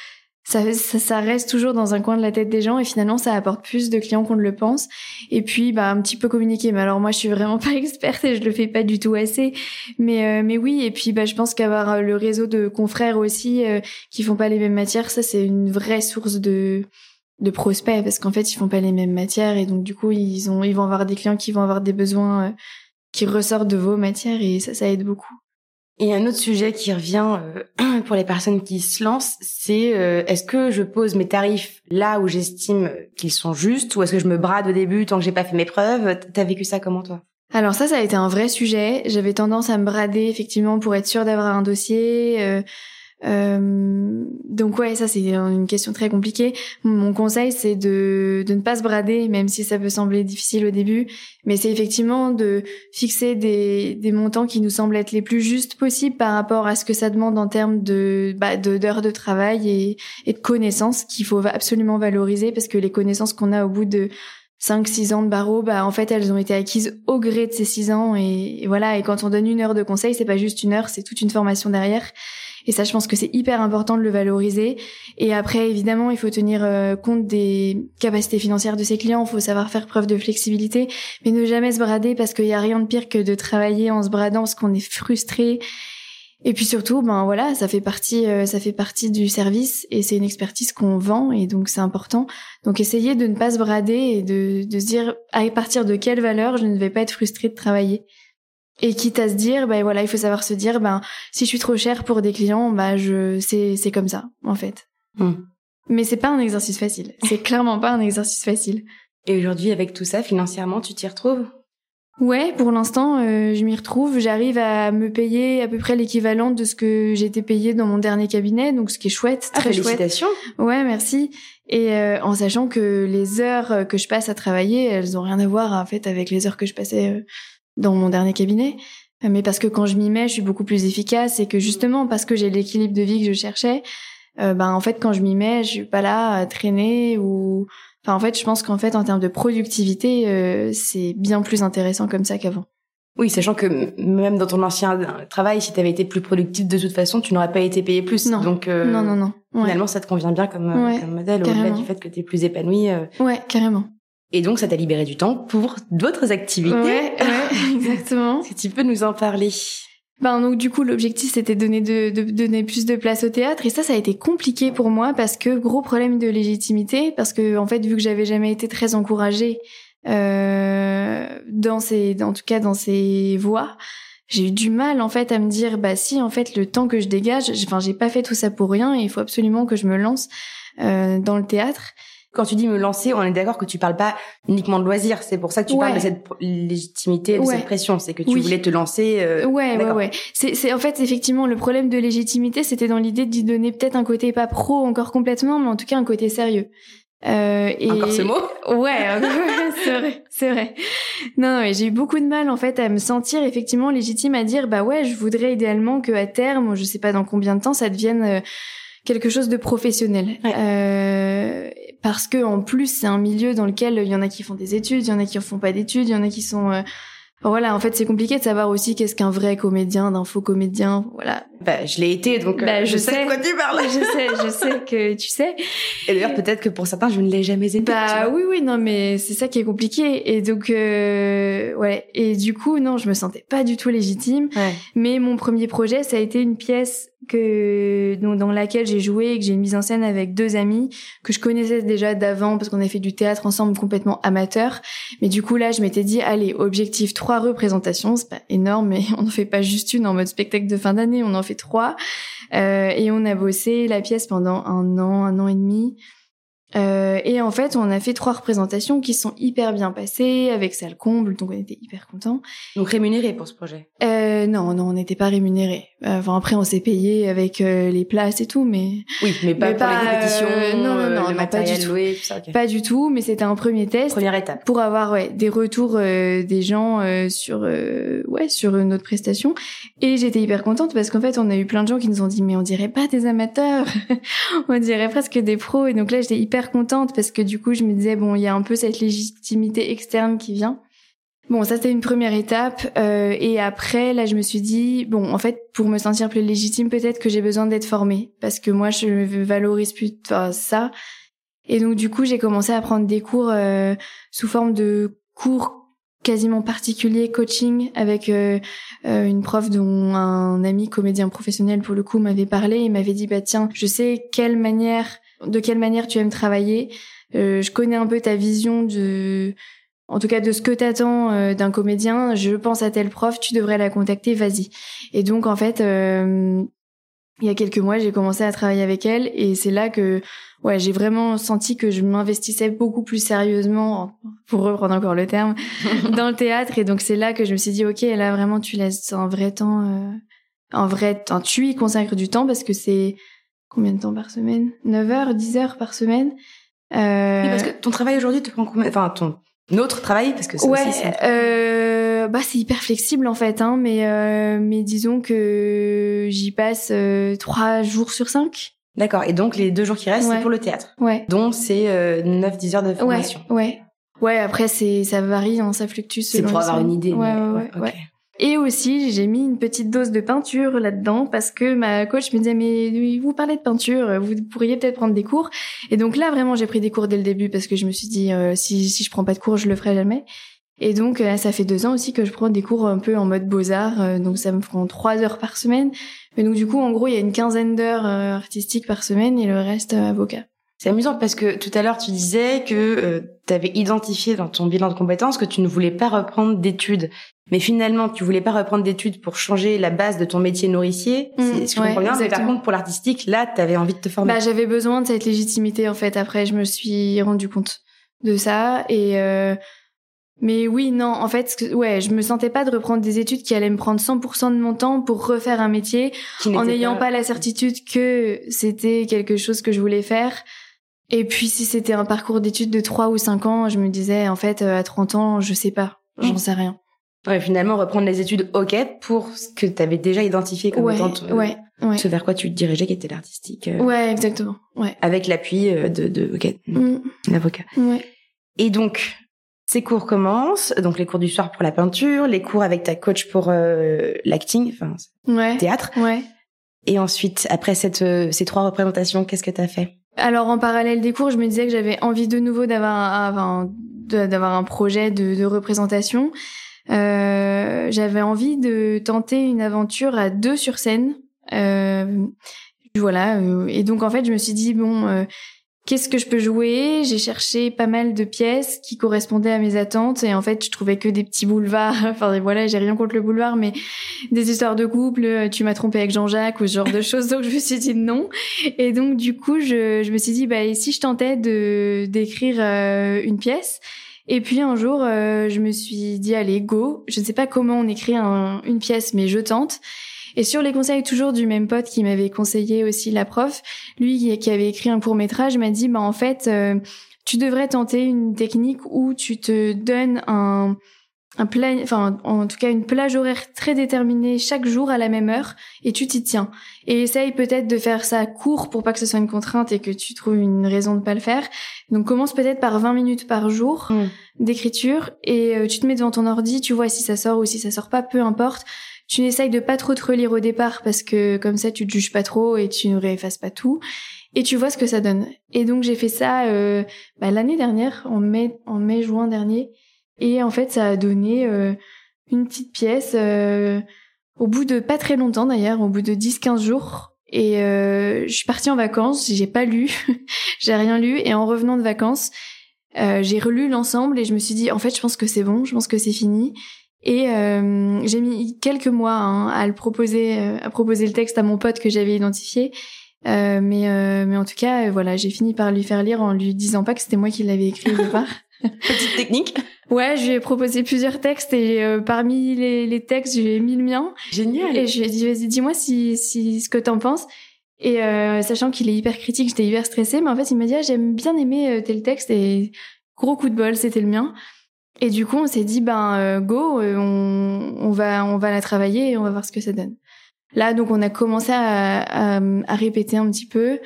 ça, ça, reste toujours dans un coin de la tête des gens et finalement ça apporte plus de clients qu'on ne le pense. Et puis bah un petit peu communiquer. Mais alors moi je suis vraiment pas experte et je le fais pas du tout assez. Mais euh, mais oui et puis bah je pense qu'avoir euh, le réseau de confrères aussi euh, qui font pas les mêmes matières, ça c'est une vraie source de de prospects parce qu'en fait ils font pas les mêmes matières et donc du coup ils ont ils vont avoir des clients qui vont avoir des besoins qui ressortent de vos matières et ça ça aide beaucoup. Et un autre sujet qui revient euh, pour les personnes qui se lancent, c'est euh, est-ce que je pose mes tarifs là où j'estime qu'ils sont justes ou est-ce que je me brade au début tant que j'ai pas fait mes preuves? T'as vécu ça comment toi? Alors ça, ça a été un vrai sujet. J'avais tendance à me brader effectivement pour être sûre d'avoir un dossier. Euh, euh, donc ouais, ça c'est une question très compliquée. Mon conseil c'est de, de ne pas se brader, même si ça peut sembler difficile au début, mais c'est effectivement de fixer des, des montants qui nous semblent être les plus justes possibles par rapport à ce que ça demande en termes de bah, d'heures de, travail et, de connaissances qu'il faut absolument valoriser parce que les connaissances qu'on a au bout de 5 six ans de barreau, bah en fait elles ont été acquises au gré de ces six ans. Et, et voilà. Et quand on donne une heure de conseil c'est pas juste une heure c'est toute une formation derrière et ça, je pense que c'est hyper important de le valoriser. Et après, évidemment, il faut tenir euh, compte des capacités financières de ses clients. Il faut savoir faire preuve de flexibilité, mais ne jamais se brader parce qu'il y a rien de pire que de travailler en se bradant parce qu'on est frustré. Et puis surtout, ben voilà, ça fait partie, euh, ça fait partie du service et c'est une expertise qu'on vend et donc c'est important. Donc essayez de ne pas se brader et de, de se dire à partir de quelle valeur je ne vais pas être frustré de travailler. Et quitte à se dire, ben voilà, il faut savoir se dire, ben si je suis trop cher pour des clients, bah je c'est c'est comme ça en fait. Hmm. Mais c'est pas un exercice facile. C'est clairement pas un exercice facile. Et aujourd'hui, avec tout ça, financièrement, tu t'y retrouves? Ouais, pour l'instant, euh, je m'y retrouve. J'arrive à me payer à peu près l'équivalent de ce que j'étais payé dans mon dernier cabinet, donc ce qui est chouette, ah, très félicitations. chouette. Ouais, merci. Et euh, en sachant que les heures que je passe à travailler, elles ont rien à voir en fait avec les heures que je passais euh, dans mon dernier cabinet, mais parce que quand je m'y mets, je suis beaucoup plus efficace et que justement parce que j'ai l'équilibre de vie que je cherchais, euh, ben en fait quand je m'y mets, je suis pas là à traîner ou enfin en fait je pense qu'en fait en termes de productivité, euh, c'est bien plus intéressant comme ça qu'avant. Oui, sachant que même dans ton ancien travail, si tu avais été plus productif de toute façon, tu n'aurais pas été payé plus. Non. Donc euh, non, non, non. Finalement, ça te convient bien comme, comme modèle au-delà du fait que tu es plus épanoui. Ouais, carrément. Et donc, ça t'a libéré du temps pour d'autres activités. Ouais, ouais exactement. si tu peux nous en parler. Ben donc du coup l'objectif c'était donner de, de, donner plus de place au théâtre et ça ça a été compliqué pour moi parce que gros problème de légitimité parce que en fait vu que j'avais jamais été très encouragée euh, dans ces en tout cas dans ces voies j'ai eu du mal en fait à me dire bah si en fait le temps que je dégage enfin j'ai pas fait tout ça pour rien et il faut absolument que je me lance euh, dans le théâtre quand tu dis me lancer, on est d'accord que tu parles pas uniquement de loisirs. C'est pour ça que tu parles de cette légitimité, de cette pression. C'est que tu voulais te lancer. Euh... Ouais, ouais, ouais. C'est, c'est en fait effectivement le problème de légitimité, c'était dans l'idée d'y donner peut-être un côté pas pro encore complètement, mais en tout cas un côté sérieux. Euh, et... Encore ce mot? Ouais, c'est vrai, c'est vrai. Non, non j'ai eu beaucoup de mal en fait à me sentir effectivement légitime à dire bah ouais, je voudrais idéalement que à terme, je sais pas dans combien de temps, ça devienne euh, quelque chose de professionnel. Euh, parce que en plus c'est un milieu dans lequel il y en a qui font des études, il y en a qui en font pas d'études, il y en a qui sont euh, voilà, en fait, c'est compliqué de savoir aussi qu'est-ce qu'un vrai comédien, d'un faux comédien. Voilà. Bah, je l'ai été, donc bah, euh, je, sais, de quoi tu parles. je sais, je sais que tu sais. Et d'ailleurs, peut-être que pour certains, je ne l'ai jamais été. Bah oui, oui, non, mais c'est ça qui est compliqué. Et donc, euh, ouais. Et du coup, non, je me sentais pas du tout légitime. Ouais. Mais mon premier projet, ça a été une pièce que dans, laquelle j'ai joué et que j'ai mise en scène avec deux amis que je connaissais déjà d'avant parce qu'on a fait du théâtre ensemble complètement amateur. Mais du coup là, je m'étais dit allez, objectif trois représentations, c'est pas énorme, mais on n'en fait pas juste une en mode spectacle de fin d'année, on en fait trois. Euh, et on a bossé la pièce pendant un an, un an et demi. Euh, et en fait, on a fait trois représentations qui sont hyper bien passées, avec salle comble, donc on était hyper contents. Donc rémunéré pour ce projet? Euh, Non, non, on n'était pas rémunéré. Enfin après, on s'est payé avec euh, les places et tout, mais oui, mais pas pour les répétitions, euh, non, non, non, pas du tout, ça, pas du tout. Mais c'était un premier test, première étape, pour avoir ouais des retours des gens sur ouais sur notre prestation. Et j'étais hyper contente parce qu'en fait, on a eu plein de gens qui nous ont dit mais on dirait pas des amateurs, on dirait presque des pros. Et donc là, j'étais hyper contente parce que du coup, je me disais, bon, il y a un peu cette légitimité externe qui vient. Bon, ça c'était une première étape. Euh, et après, là, je me suis dit, bon, en fait, pour me sentir plus légitime, peut-être que j'ai besoin d'être formée. Parce que moi, je valorise plus ça. Et donc, du coup, j'ai commencé à prendre des cours euh, sous forme de cours quasiment particuliers, coaching, avec euh, une prof dont un ami comédien professionnel, pour le coup, m'avait parlé. Il m'avait dit, bah tiens, je sais quelle manière de quelle manière tu aimes travailler. Euh, je connais un peu ta vision de, en tout cas de ce que t'attends euh, d'un comédien. Je pense à tel prof, tu devrais la contacter, vas-y. Et donc en fait, euh, il y a quelques mois, j'ai commencé à travailler avec elle et c'est là que ouais, j'ai vraiment senti que je m'investissais beaucoup plus sérieusement, pour reprendre encore le terme, dans le théâtre. Et donc c'est là que je me suis dit, ok, là vraiment tu laisses un vrai temps, euh, un vrai temps, tu y consacres du temps parce que c'est combien de temps par semaine? 9 heures, 10 heures par semaine? Euh... Oui, parce que ton travail aujourd'hui te prend combien? Enfin, ton autre travail, parce que ça ouais, aussi, euh, bah c'est hyper flexible en fait, hein, mais euh, mais disons que j'y passe euh, trois jours sur cinq. D'accord. Et donc les deux jours qui restent, c'est pour le théâtre. Ouais. Donc c'est euh, 9-10 heures de formation. Ouais. Ouais. Ouais. Après c'est ça varie, hein, ça fluctue. C'est pour avoir une idée. Ouais, ouais, ouais. Et aussi, j'ai mis une petite dose de peinture là-dedans parce que ma coach me disait mais vous parlez de peinture, vous pourriez peut-être prendre des cours. Et donc là vraiment j'ai pris des cours dès le début parce que je me suis dit euh, si si je prends pas de cours je le ferai jamais. Et donc euh, ça fait deux ans aussi que je prends des cours un peu en mode beaux arts, euh, donc ça me prend trois heures par semaine. Mais donc du coup en gros il y a une quinzaine d'heures artistiques par semaine et le reste avocat. C'est amusant parce que tout à l'heure tu disais que tu avais identifié dans ton bilan de compétences que tu ne voulais pas reprendre d'études. Mais finalement, tu voulais pas reprendre d'études pour changer la base de ton métier nourricier. Mmh, je comprends bien? Mais par contre, pour l'artistique, là, tu avais envie de te former. Bah, j'avais besoin de cette légitimité, en fait. Après, je me suis rendu compte de ça. Et, euh... mais oui, non, en fait, ouais, je me sentais pas de reprendre des études qui allaient me prendre 100% de mon temps pour refaire un métier en n'ayant pas... pas la certitude que c'était quelque chose que je voulais faire. Et puis, si c'était un parcours d'études de 3 ou 5 ans, je me disais, en fait, euh, à 30 ans, je sais pas. J'en mmh. sais rien. Ouais, finalement, reprendre les études, ok, pour ce que tu avais déjà identifié comme étant euh, ouais, ouais. ce vers quoi tu te dirigeais, qui était l'artistique. Euh, ouais, exactement. Ouais. Avec l'appui de, de ok, mm. l'avocat. Ouais. Et donc, ces cours commencent, donc les cours du soir pour la peinture, les cours avec ta coach pour l'acting, enfin, ouais. théâtre. Ouais. Et ensuite, après cette, ces trois représentations, qu'est-ce que tu as fait? Alors, en parallèle des cours, je me disais que j'avais envie de nouveau d'avoir un, d'avoir un projet de, représentation. Euh, j'avais envie de tenter une aventure à deux sur scène. Euh, voilà. Euh, et donc en fait, je me suis dit bon, euh, qu'est-ce que je peux jouer? J'ai cherché pas mal de pièces qui correspondaient à mes attentes et en fait, je trouvais que des petits boulevards. enfin voilà, j'ai rien contre le boulevard, mais des histoires de couple. Tu m'as trompé avec Jean-Jacques ou ce genre de choses. Donc je me suis dit non. Et donc du coup, je, je me suis dit bah et si je tentais de d'écrire une pièce? Et puis un jour, euh, je me suis dit allez go. Je ne sais pas comment on écrit une pièce, mais je tente. Et sur les conseils toujours du même pote qui m'avait conseillé aussi la prof, lui qui avait écrit un court métrage m'a dit bah en fait euh, tu devrais tenter une technique où tu te donnes un un plan, enfin en tout cas une plage horaire très déterminée chaque jour à la même heure et tu t'y tiens. Et essaye peut-être de faire ça court pour pas que ce soit une contrainte et que tu trouves une raison de pas le faire. Donc commence peut-être par 20 minutes par jour mm. d'écriture et euh, tu te mets devant ton ordi, tu vois si ça sort ou si ça sort pas, peu importe. Tu n'essayes de pas trop te relire au départ parce que comme ça tu te juges pas trop et tu ne réeffaces pas tout et tu vois ce que ça donne. Et donc j'ai fait ça euh, bah, l'année dernière en mai en mai juin dernier et en fait, ça a donné euh, une petite pièce euh, au bout de pas très longtemps d'ailleurs, au bout de 10-15 jours. Et euh, je suis partie en vacances, j'ai pas lu, j'ai rien lu. Et en revenant de vacances, j'ai relu l'ensemble et je me suis dit, en fait, je pense que c'est bon, je pense que c'est fini. Et j'ai mis quelques mois hein, à le proposer, à proposer le texte à mon pote que j'avais identifié. mais mais en tout cas, voilà, j'ai fini par lui faire lire en lui disant pas que c'était moi qui l'avais écrit au départ. Petite technique. Ouais, je lui ai proposé plusieurs textes et euh, parmi les, les, textes, je lui ai mis le mien. Génial. Et je lui ai dit, vas-y, dis-moi si, si ce que t'en penses. Et euh, sachant qu'il est hyper critique, j'étais hyper stressée, mais en fait, il m'a dit, ah, j'aime bien aimer euh, tel texte et gros coup de bol, c'était le mien. Et du coup, on s'est dit, ben go, on, on va on va la travailler et on va voir ce que ça donne. Là, donc, on a commencé à, à, à répéter un petit peu.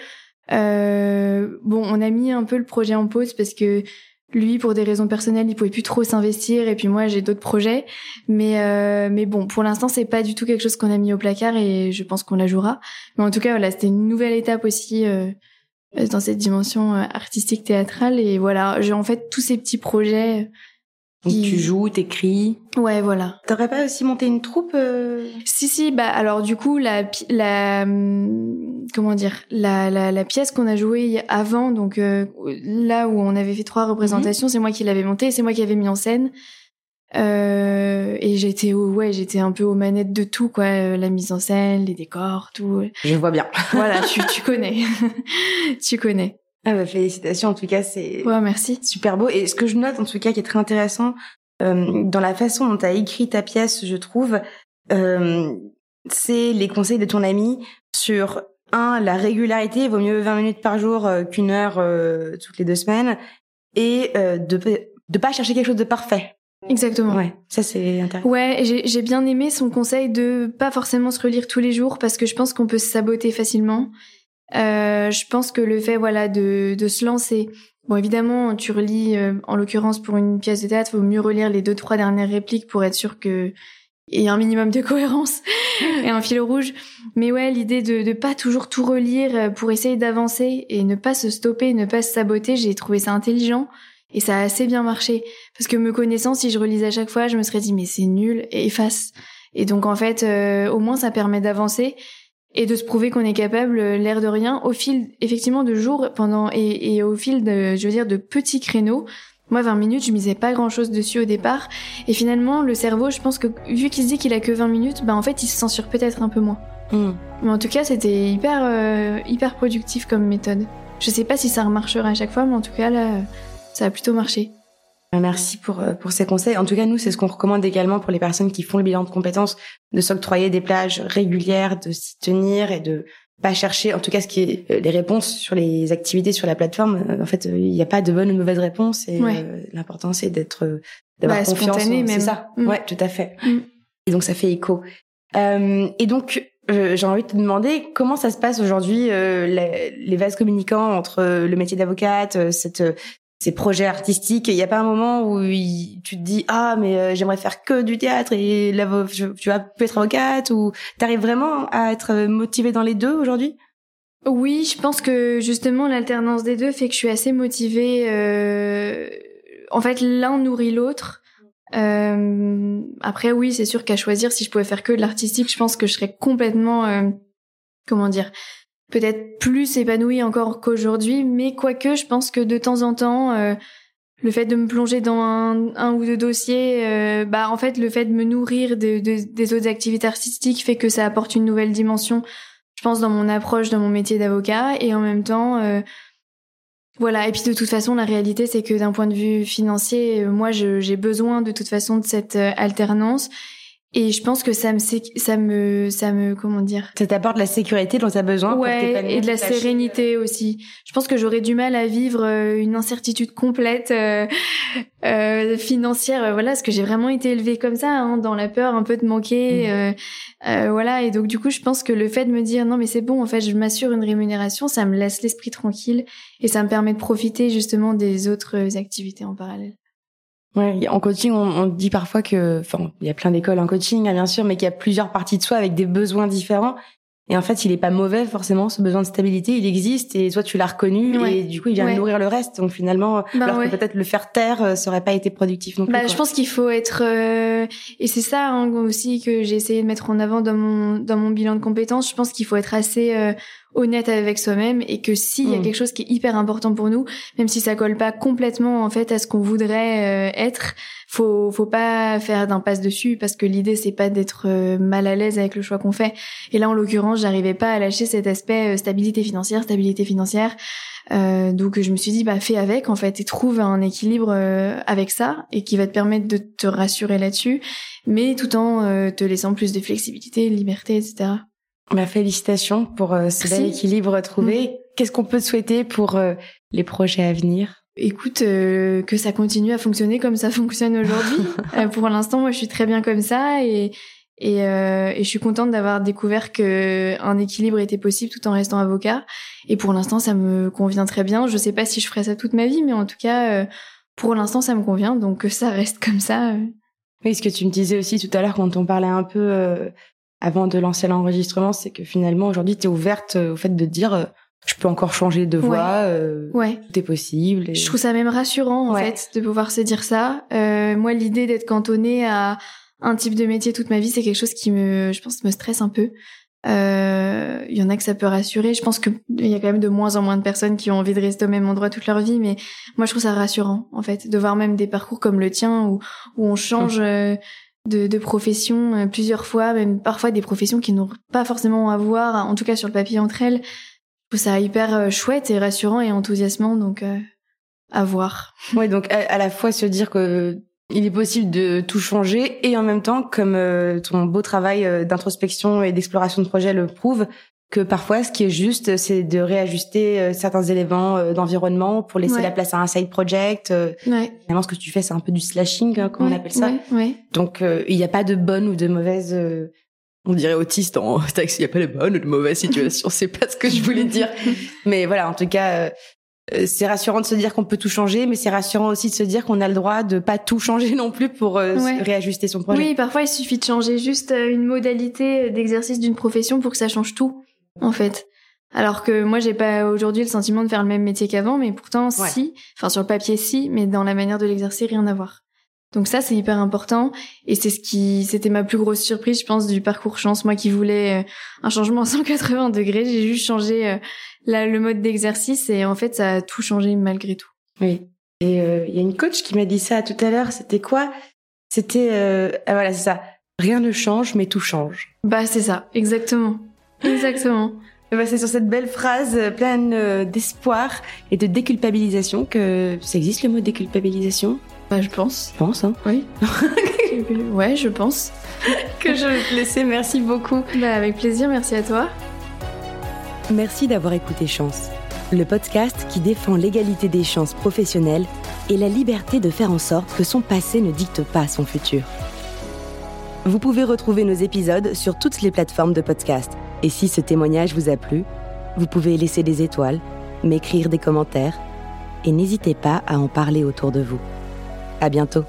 bon, on a mis un peu le projet en pause parce que lui, pour des raisons personnelles, il pouvait plus trop s'investir, et puis moi, j'ai d'autres projets. Mais euh, mais bon, pour l'instant, c'est pas du tout quelque chose qu'on a mis au placard, et je pense qu'on la jouera. Mais en tout cas, voilà, c'était une nouvelle étape aussi euh, dans cette dimension euh, artistique théâtrale. Et voilà, j'ai en fait tous ces petits projets donc tu joues, t'écris. Ouais, voilà. T'aurais pas aussi monté une troupe euh? Si, si. Bah alors du coup, la, la hum, comment dire, la, la, la pièce qu'on a jouée avant, donc euh, là où on avait fait trois représentations, mhm. c'est moi qui l'avais montée, c'est moi qui avais mis en scène. Euh, et j'étais ouais, j'étais un peu aux manettes de tout quoi, euh, la mise en scène, les décors, tout. Je vois bien. voilà, tu, tu connais, tu connais. Ah bah félicitations en tout cas c'est ouais, merci. super beau et ce que je note en tout cas qui est très intéressant euh, dans la façon dont tu as écrit ta pièce je trouve euh, c'est les conseils de ton ami sur un la régularité vaut mieux 20 minutes par jour euh, qu'une heure toutes les deux semaines et de de pas chercher quelque chose de parfait Exactement. Ouais, ça c'est intéressant. Ouais, j'ai bien aimé son conseil de pas forcément se relire tous les jours parce que je pense qu'on peut se saboter facilement euh, je pense que le fait voilà de, de se lancer Bon, évidemment, tu relis, euh, en l'occurrence pour une pièce de théâtre, il vaut mieux relire les deux, trois dernières répliques pour être sûr que y a un minimum de cohérence et un fil rouge. Mais ouais, l'idée de ne pas toujours tout relire euh, pour essayer d'avancer et ne pas se stopper, ne pas se saboter, j'ai trouvé ça intelligent et ça a assez bien marché. Parce que me connaissant, si je relisais à chaque fois, je me serais dit mais c'est nul et efface. Et donc en fait, au moins ça permet d'avancer et de se prouver qu'on est capable, euh, l'air de rien, au fil effectivement de jours pendant et, et, au fil de, je veux dire, de petits créneaux. Moi, 20 minutes, je misais pas grand chose dessus au départ. Et finalement, le cerveau, je pense que vu qu'il se dit qu'il a que 20 minutes, bah en fait, il se censure peut-être un peu moins. Hmm. Mais en tout cas, c'était hyper, euh, hyper productif comme méthode. Je sais pas si ça remarchera à chaque fois, mais en tout cas, là, ça a plutôt marché. Euh, merci pour, euh, pour ces conseils. En tout cas, nous, c'est ce qu'on recommande également pour les personnes qui font le bilan de compétences, de s'octroyer des plages régulières, de s'y tenir et de pas chercher, en tout cas, ce qui est euh, les réponses sur les activités sur la plateforme. En fait, il n'y a pas de bonne ou de mauvaise réponse et l'important, c'est d'être, d'avoir bah, confiance. C'est ça. Mm. Ouais, tout à fait. Mm. Et donc, ça fait écho. Euh, et donc, j'ai envie de te demander comment ça se passe aujourd'hui, les, les, vases communicants entre le métier d'avocate, cette ces projets artistiques. Il n'y a pas un moment où tu te dis ah mais euh, j'aimerais faire que du théâtre et là tu vas être avocate ou t'arrives vraiment à être motivée dans les deux aujourd'hui? Oui, je pense que justement l'alternance des deux fait que je suis assez motivée. Euh... En fait, l'un nourrit l'autre. Euh... Après, oui, c'est sûr qu'à choisir, si je pouvais faire que de l'artistique, je pense que je serais complètement, euh, comment dire, peut-être plus épanouie encore qu'aujourd'hui, mais quoique je pense que de temps en temps, euh, le fait de me plonger dans un, ou deux dossiers, euh, bah en fait le fait de me nourrir de, des autres activités artistiques fait que ça apporte une nouvelle dimension, je pense dans mon approche, dans mon métier d'avocat, et en même temps, euh, voilà. Et puis de toute façon, la réalité c'est que d'un point de vue financier, moi j'ai besoin de toute façon de cette alternance. Et je pense que ça me, ça me, ça me, comment dire? Ça t'apporte la sécurité dont tu as besoin. Ouais, et de la sérénité aussi. Je pense que j'aurais du mal à vivre euh, une incertitude complète euh, euh, financière. Voilà, parce que j'ai vraiment été élevée comme ça, hein, dans la peur un peu de manquer. Mmh. Euh, voilà, et donc du coup, je pense que le fait de me dire non, mais c'est bon, en fait, je m'assure une rémunération, ça me laisse l'esprit tranquille et ça me permet de profiter justement des autres activités en parallèle. Ouais, en coaching, on, on dit parfois que, enfin, il y a plein d'écoles en coaching, hein, bien sûr, mais qu'il y a plusieurs parties de soi avec des besoins différents. Et en fait, il est pas mauvais forcément ce besoin de stabilité, il existe et toi tu l'as reconnu et du coup il vient nourrir le reste. Donc finalement, bah alors que peut-être le faire taire, euh, ça aurait pas été productif non plus. Bah, je pense qu'il faut être euh, et c'est ça hein, aussi que j'ai essayé de mettre en avant dans mon dans mon bilan de compétences. Je pense qu'il faut être assez euh, honnête avec soi-même et que s'il y a mm. quelque chose qui est hyper important pour nous, même si ça colle pas complètement en fait à ce qu'on voudrait euh, être, faut faut pas faire d'impasse dessus parce que l'idée c'est pas d'être euh, mal à l'aise avec le choix qu'on fait. Et là en l'occurrence, j'arrivais pas à lâcher cet aspect euh, stabilité financière, stabilité financière. donc je me suis dit bah fais avec en fait et trouve un équilibre avec ça et qui va te permettre de te rassurer là-dessus, mais tout en te laissant plus de flexibilité, de liberté, etc. Ma félicitations pour euh, ce bel équilibre trouvé. Mm. Qu'est-ce qu'on peut te souhaiter pour euh, les projets à venir? Écoute, euh, que ça continue à fonctionner comme ça fonctionne aujourd'hui. pour l'instant, moi, je suis très bien comme ça et et, et je suis contente d'avoir découvert que un équilibre était possible tout en restant avocat. Et pour l'instant, ça me convient très bien. Je sais pas si je ferai ça toute ma vie, mais en tout cas, pour l'instant, ça me convient. Donc que ça reste comme ça. Oui, ce que tu me disais aussi tout à l'heure quand on parlait un peu avant de lancer l'enregistrement, c'est que finalement aujourd'hui tu es ouverte euh, au fait de dire euh, je peux encore changer de voix, euh, ouais. tout est possible. Je trouve ça même rassurant en fait de pouvoir se dire ça. Euh, moi, l'idée d'être cantonnée à un type de métier toute ma vie, c'est quelque chose qui me, je pense, me stresse un peu. Il euh, y en a que ça peut rassurer. Je pense qu'il y a quand même de moins en moins de personnes qui ont envie de rester au même endroit toute leur vie, mais moi je trouve ça rassurant en fait de voir même des parcours comme le tien où où on change hum de, de professions euh, plusieurs fois, même parfois des professions qui n'ont pas forcément à voir, en tout cas sur le papier entre elles. Je trouve ça hyper euh, chouette et rassurant et enthousiasmant, donc euh, à voir. Ouais, donc à, la fois se dire que il est possible de tout changer et en même temps, comme ton beau travail d'introspection et d'exploration de projet le prouve, que parfois ce qui est juste c'est de réajuster euh, certains éléments euh, d'environnement pour laisser la place à un side project euh. ouais. finalement ce que tu fais c'est un peu du slashing hein, comme on appelle ça donc il n'y a pas de bonne ou de mauvaise on dirait autiste en taxi il n'y a pas de bonne ou de mauvaise situation c'est pas ce que je voulais dire mais voilà en tout cas c'est rassurant de se dire qu'on peut tout changer, mais c'est rassurant aussi de se dire qu'on a le droit de pas tout changer non plus pour réajuster son projet. Oui, parfois il suffit de changer juste une modalité d'exercice d'une profession pour que ça change tout en fait. Alors que moi, j'ai pas aujourd'hui le sentiment de faire le même métier qu'avant, mais pourtant, si. Enfin, sur le papier, si, mais dans la manière de l'exercer, rien à voir. Donc ça, c'est hyper important. Et c'est ce qui, c'était ma plus grosse surprise, je pense, du parcours chance. Moi qui voulais euh, un changement à 180 degrés, j'ai juste changé euh, le mode d'exercice et en fait, ça a tout changé malgré tout. Oui. Et euh, il y a une coach qui m'a dit ça tout à l'heure. C'était quoi? C'était, ah, voilà, c'est ça. Rien ne change, mais tout change. Bah, c'est ça, exactement. Exactement. Ben c'est sur cette belle phrase pleine euh, d'espoir et de déculpabilisation que ça existe le mot déculpabilisation? Bah je pense. Je pense, hein Oui. ouais, je pense. que je vais te laisser. Merci beaucoup. Bah avec plaisir, merci à toi. Merci d'avoir écouté Chance, le podcast qui défend l'égalité des chances professionnelles et la liberté de faire en sorte que son passé ne dicte pas son futur. Vous pouvez retrouver nos épisodes sur toutes les plateformes de podcast et si ce témoignage vous a plu, vous pouvez laisser des étoiles, m'écrire des commentaires et n'hésitez pas à en parler autour de vous. À bientôt!